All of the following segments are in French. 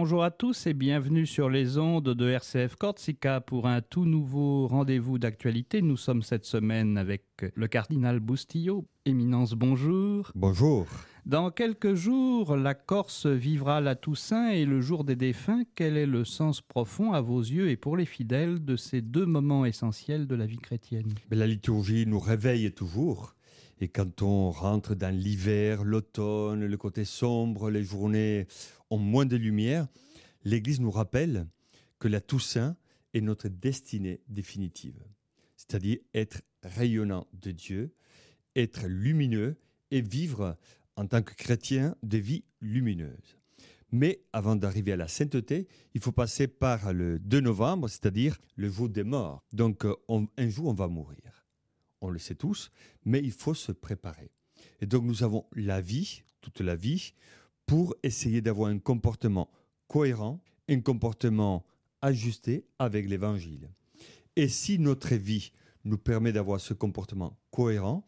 Bonjour à tous et bienvenue sur les ondes de RCF Corsica pour un tout nouveau rendez-vous d'actualité. Nous sommes cette semaine avec le cardinal Boustillot. Éminence, bonjour. Bonjour. Dans quelques jours, la Corse vivra la Toussaint et le jour des défunts. Quel est le sens profond à vos yeux et pour les fidèles de ces deux moments essentiels de la vie chrétienne? La liturgie nous réveille toujours. Et quand on rentre dans l'hiver, l'automne, le côté sombre, les journées ont moins de lumière, l'Église nous rappelle que la Toussaint est notre destinée définitive. C'est-à-dire être rayonnant de Dieu, être lumineux et vivre en tant que chrétien des vies lumineuses. Mais avant d'arriver à la sainteté, il faut passer par le 2 novembre, c'est-à-dire le jour des morts. Donc un jour, on va mourir on le sait tous, mais il faut se préparer. Et donc nous avons la vie, toute la vie, pour essayer d'avoir un comportement cohérent, un comportement ajusté avec l'Évangile. Et si notre vie nous permet d'avoir ce comportement cohérent,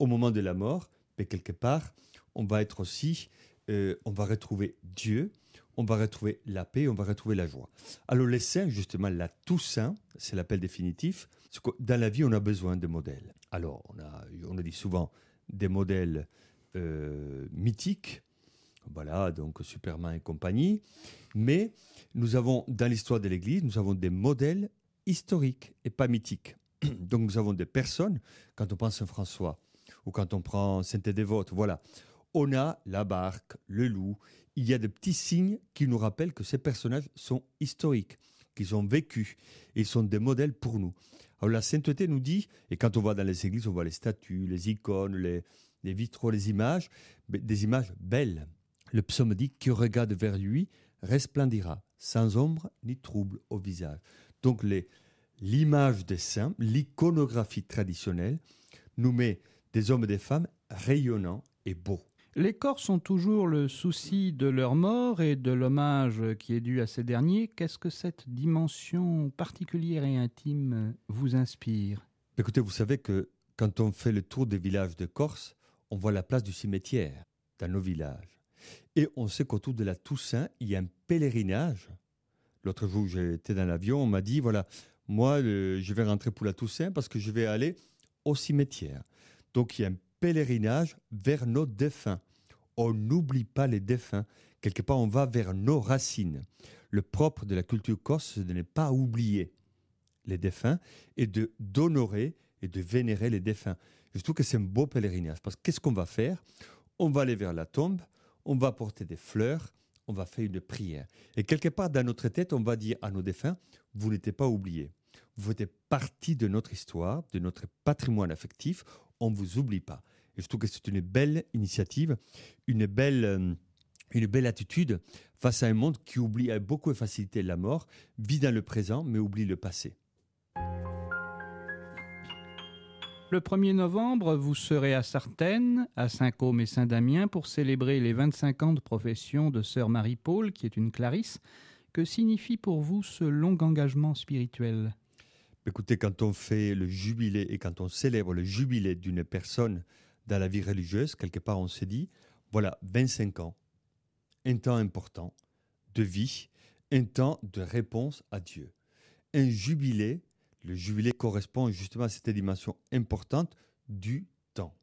au moment de la mort, ben, quelque part, on va être aussi, euh, on va retrouver Dieu, on va retrouver la paix, on va retrouver la joie. Alors les saints, justement, la Toussaint, c'est l'appel définitif. Dans la vie, on a besoin de modèles. Alors, on a, on a dit souvent des modèles euh, mythiques, voilà, donc Superman et compagnie. Mais nous avons, dans l'histoire de l'Église, nous avons des modèles historiques et pas mythiques. Donc nous avons des personnes, quand on pense à François, ou quand on prend Saint-Dévote, voilà, on a la barque, le loup. Il y a des petits signes qui nous rappellent que ces personnages sont historiques, qu'ils ont vécu, ils sont des modèles pour nous. Alors la sainteté nous dit, et quand on va dans les églises, on voit les statues, les icônes, les, vitraux, les images, des images belles. Le psaume dit qui regarde vers lui resplendira, sans ombre ni trouble au visage. Donc l'image des saints, l'iconographie traditionnelle, nous met des hommes et des femmes rayonnants et beaux. Les corps sont toujours le souci de leur mort et de l'hommage qui est dû à ces derniers. Qu'est-ce que cette dimension particulière et intime vous inspire? Écoutez, vous savez que quand on fait le tour des villages de Corse, on voit la place du cimetière dans nos villages. Et on sait qu'autour de la Toussaint, il y a un pèlerinage. L'autre jour, j'étais dans l'avion, on m'a dit, voilà, moi, je vais rentrer pour la Toussaint parce que je vais aller au cimetière. Donc, il y a un pèlerinage vers nos défunts. On n'oublie pas les défunts. Quelque part, on va vers nos racines. Le propre de la culture corse, c'est de ne pas oublier les défunts et de d'honorer et de vénérer les défunts. Je trouve que c'est un beau pèlerinage parce que qu'est-ce qu'on va faire? On va aller vers la tombe, on va porter des fleurs, on va faire une prière. Et quelque part dans notre tête, on va dire à nos défunts, vous n'êtes pas oubliés. Vous faites partie de notre histoire, de notre patrimoine affectif on ne vous oublie pas. Et je trouve que c'est une belle initiative, une belle, euh, une belle attitude face à un monde qui oublie beaucoup de facilité la mort, vit dans le présent, mais oublie le passé. Le 1er novembre, vous serez à Sartène, à Saint-Côme et Saint-Damien pour célébrer les 25 ans de profession de sœur Marie-Paul, qui est une clarisse. Que signifie pour vous ce long engagement spirituel? Écoutez, quand on fait le jubilé et quand on célèbre le jubilé d'une personne dans la vie religieuse, quelque part on s'est dit, voilà, 25 ans, un temps important de vie, un temps de réponse à Dieu. Un jubilé, le jubilé correspond justement à cette dimension importante du temps.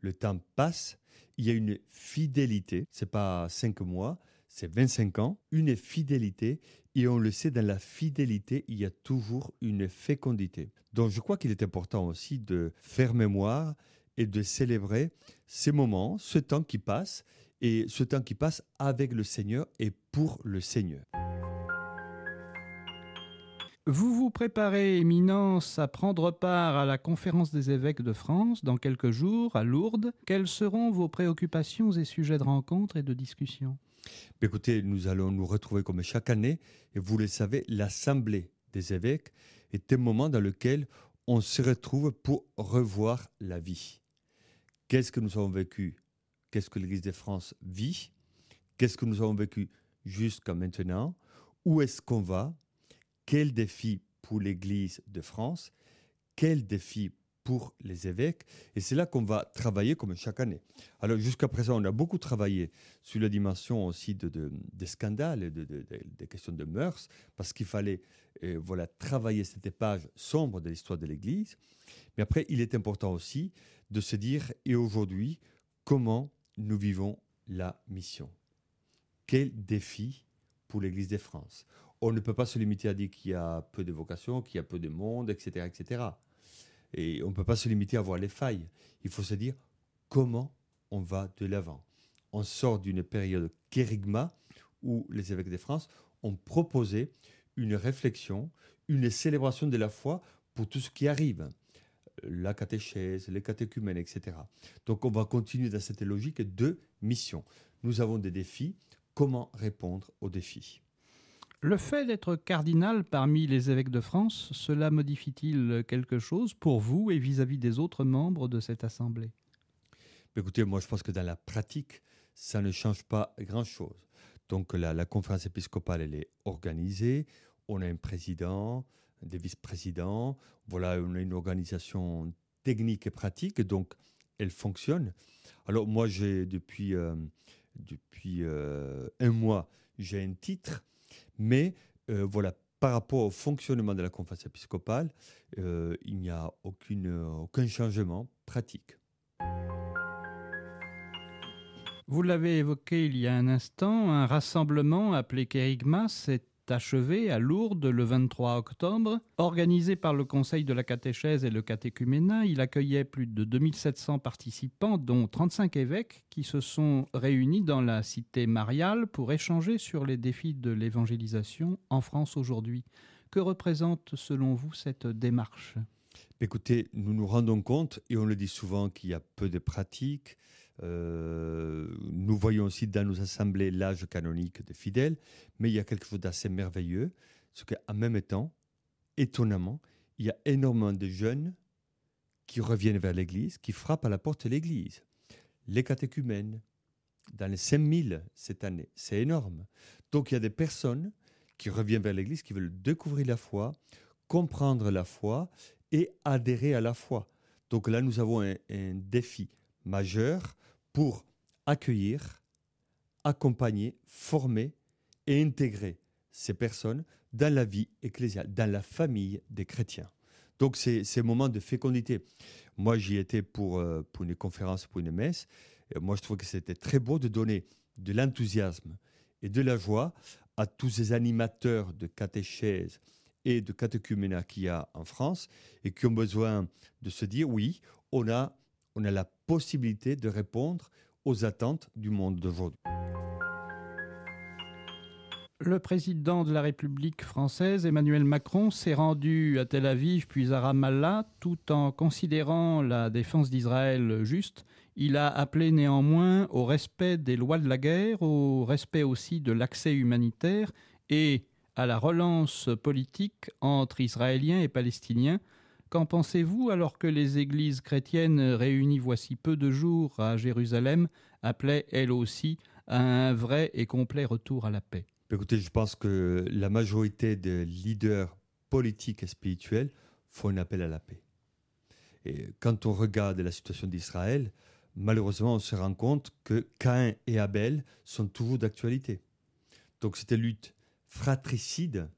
Le temps passe, il y a une fidélité, c'est pas cinq mois, c'est 25 ans, une fidélité, et on le sait, dans la fidélité, il y a toujours une fécondité. Donc je crois qu'il est important aussi de faire mémoire et de célébrer ces moments, ce temps qui passe, et ce temps qui passe avec le Seigneur et pour le Seigneur. Vous vous préparez, Éminence, à prendre part à la conférence des évêques de France dans quelques jours à Lourdes. Quelles seront vos préoccupations et sujets de rencontre et de discussion? Écoutez, nous allons nous retrouver comme chaque année, et vous le savez, l'Assemblée des évêques est un moment dans lequel on se retrouve pour revoir la vie. Qu'est-ce que nous avons vécu? Qu'est-ce que l'Église de France vit? Qu'est-ce que nous avons vécu jusqu'à maintenant? Où est-ce qu'on va? Quel défi pour l'Église de France? Quel défi pour les évêques? Et c'est là qu'on va travailler comme chaque année. Alors jusqu'à présent, on a beaucoup travaillé sur la dimension aussi de, des scandales, de, des questions de mœurs, parce qu'il fallait euh, voilà, travailler cette page sombre de l'histoire de l'Église. Mais après, il est important aussi de se dire, et aujourd'hui, comment nous vivons la mission? Quel défi pour l'Église de France? On ne peut pas se limiter à dire qu'il y a peu de vocations, qu'il y a peu de monde, etc. etc. Et on ne peut pas se limiter à voir les failles. Il faut se dire comment on va de l'avant. On sort d'une période kérigma où les évêques de France ont proposé une réflexion, une célébration de la foi pour tout ce qui arrive. La catéchèse, les catéchumènes, etc. Donc on va continuer dans cette logique de mission. Nous avons des défis. Comment répondre aux défis? Le fait d'être cardinal parmi les évêques de France, cela modifie-t-il quelque chose pour vous et vis-à-vis des autres membres de cette assemblée? Écoutez, moi je pense que dans la pratique, ça ne change pas grand-chose. Donc la, conférence épiscopale, elle est organisée, on a un président, des vice-présidents, voilà, on a une organisation technique et pratique, donc elle fonctionne. Alors moi, j'ai depuis, euh, depuis euh, un mois, j'ai un titre mais euh, voilà, par rapport au fonctionnement de la conférence épiscopale, euh, il n'y a aucune, aucun changement pratique. Vous l'avez évoqué il y a un instant, un rassemblement appelé Kérigma s'est achevé à Lourdes le 23 octobre. Organisé par le Conseil de la catéchèse et le catéchuménat, il accueillait plus de 2700 participants, dont 35 évêques, qui se sont réunis dans la cité mariale pour échanger sur les défis de l'évangélisation en France aujourd'hui. Que représente selon vous cette démarche? Écoutez, nous nous rendons compte, et on le dit souvent, qu'il y a peu de pratiques, euh, nous voyons aussi dans nos assemblées l'âge canonique des fidèles, mais il y a quelque chose d'assez merveilleux, c'est qu'en même temps, étonnamment, il y a énormément de jeunes qui reviennent vers l'Église, qui frappent à la porte de l'Église. Les catéchumènes, dans les 5000 cette année, c'est énorme. Donc il y a des personnes qui reviennent vers l'Église, qui veulent découvrir la foi, comprendre la foi et adhérer à la foi. Donc là, nous avons un, un défi majeur pour accueillir, accompagner, former et intégrer ces personnes dans la vie ecclésiale, dans la famille des chrétiens. Donc c'est ces moments de fécondité. Moi j'y étais pour, euh, une conférence, pour une messe. Moi je trouve que c'était très beau de donner de l'enthousiasme et de la joie à tous ces animateurs de catéchèse et de catéchuménat qu'il y a en France et qui ont besoin de se dire oui, on a on a la possibilité de répondre aux attentes du monde d'aujourd'hui. Le président de la République française, Emmanuel Macron, s'est rendu à Tel Aviv puis à Ramallah tout en considérant la défense d'Israël juste. Il a appelé néanmoins au respect des lois de la guerre, au respect aussi de l'accès humanitaire et à la relance politique entre Israéliens et Palestiniens Qu'en pensez-vous alors que les églises chrétiennes réunies voici peu de jours à Jérusalem appelaient elles aussi à un vrai et complet retour à la paix? Écoutez, je pense que la majorité des leaders politiques et spirituels font un appel à la paix. Et quand on regarde la situation d'Israël, malheureusement, on se rend compte que Caïn et Abel sont toujours d'actualité. Donc cette lutte fratricide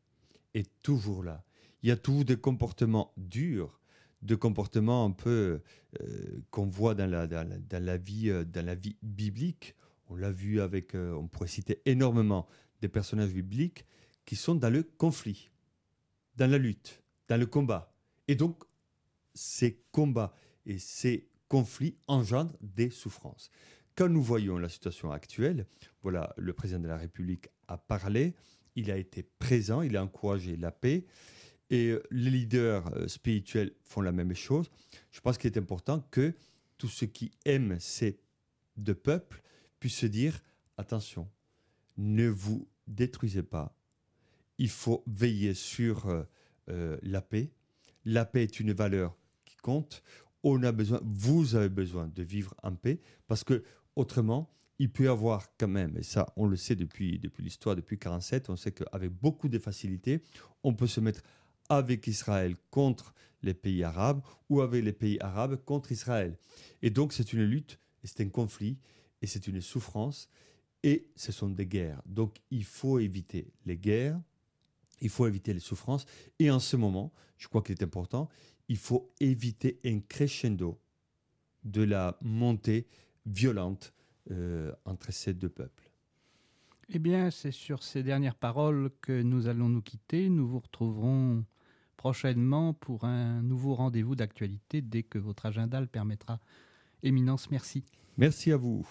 est toujours là il y a toujours des comportements durs, de comportements un peu euh, qu'on voit dans la, dans, la, vie, euh, dans la vie biblique. On l'a vu avec, euh, on pourrait citer énormément des personnages bibliques qui sont dans le conflit, dans la lutte, dans le combat. Et donc, ces combats et ces conflits engendrent des souffrances. Quand nous voyons la situation actuelle, voilà, le président de la République a parlé, il a été présent, il a encouragé la paix. Et euh, les leaders euh, spirituels font la même chose. Je pense qu'il est important que tous ceux qui aiment ces deux peuples puissent se dire attention, ne vous détruisez pas. Il faut veiller sur euh, la paix. La paix est une valeur qui compte. On a besoin, vous avez besoin de vivre en paix parce que autrement, il peut y avoir quand même, et ça on le sait depuis, depuis l'histoire, depuis 47, on sait qu'avec beaucoup de facilité, on peut se mettre avec Israël contre les pays arabes ou avec les pays arabes contre Israël. Et donc c'est une lutte, c'est un conflit, et c'est une souffrance, et ce sont des guerres. Donc il faut éviter les guerres, il faut éviter les souffrances, et en ce moment, je crois qu'il est important, il faut éviter un crescendo de la montée violente euh, entre ces deux peuples. Eh bien, c'est sur ces dernières paroles que nous allons nous quitter. Nous vous retrouverons prochainement pour un nouveau rendez-vous d'actualité dès que votre agenda le permettra. Éminence, merci. Merci à vous.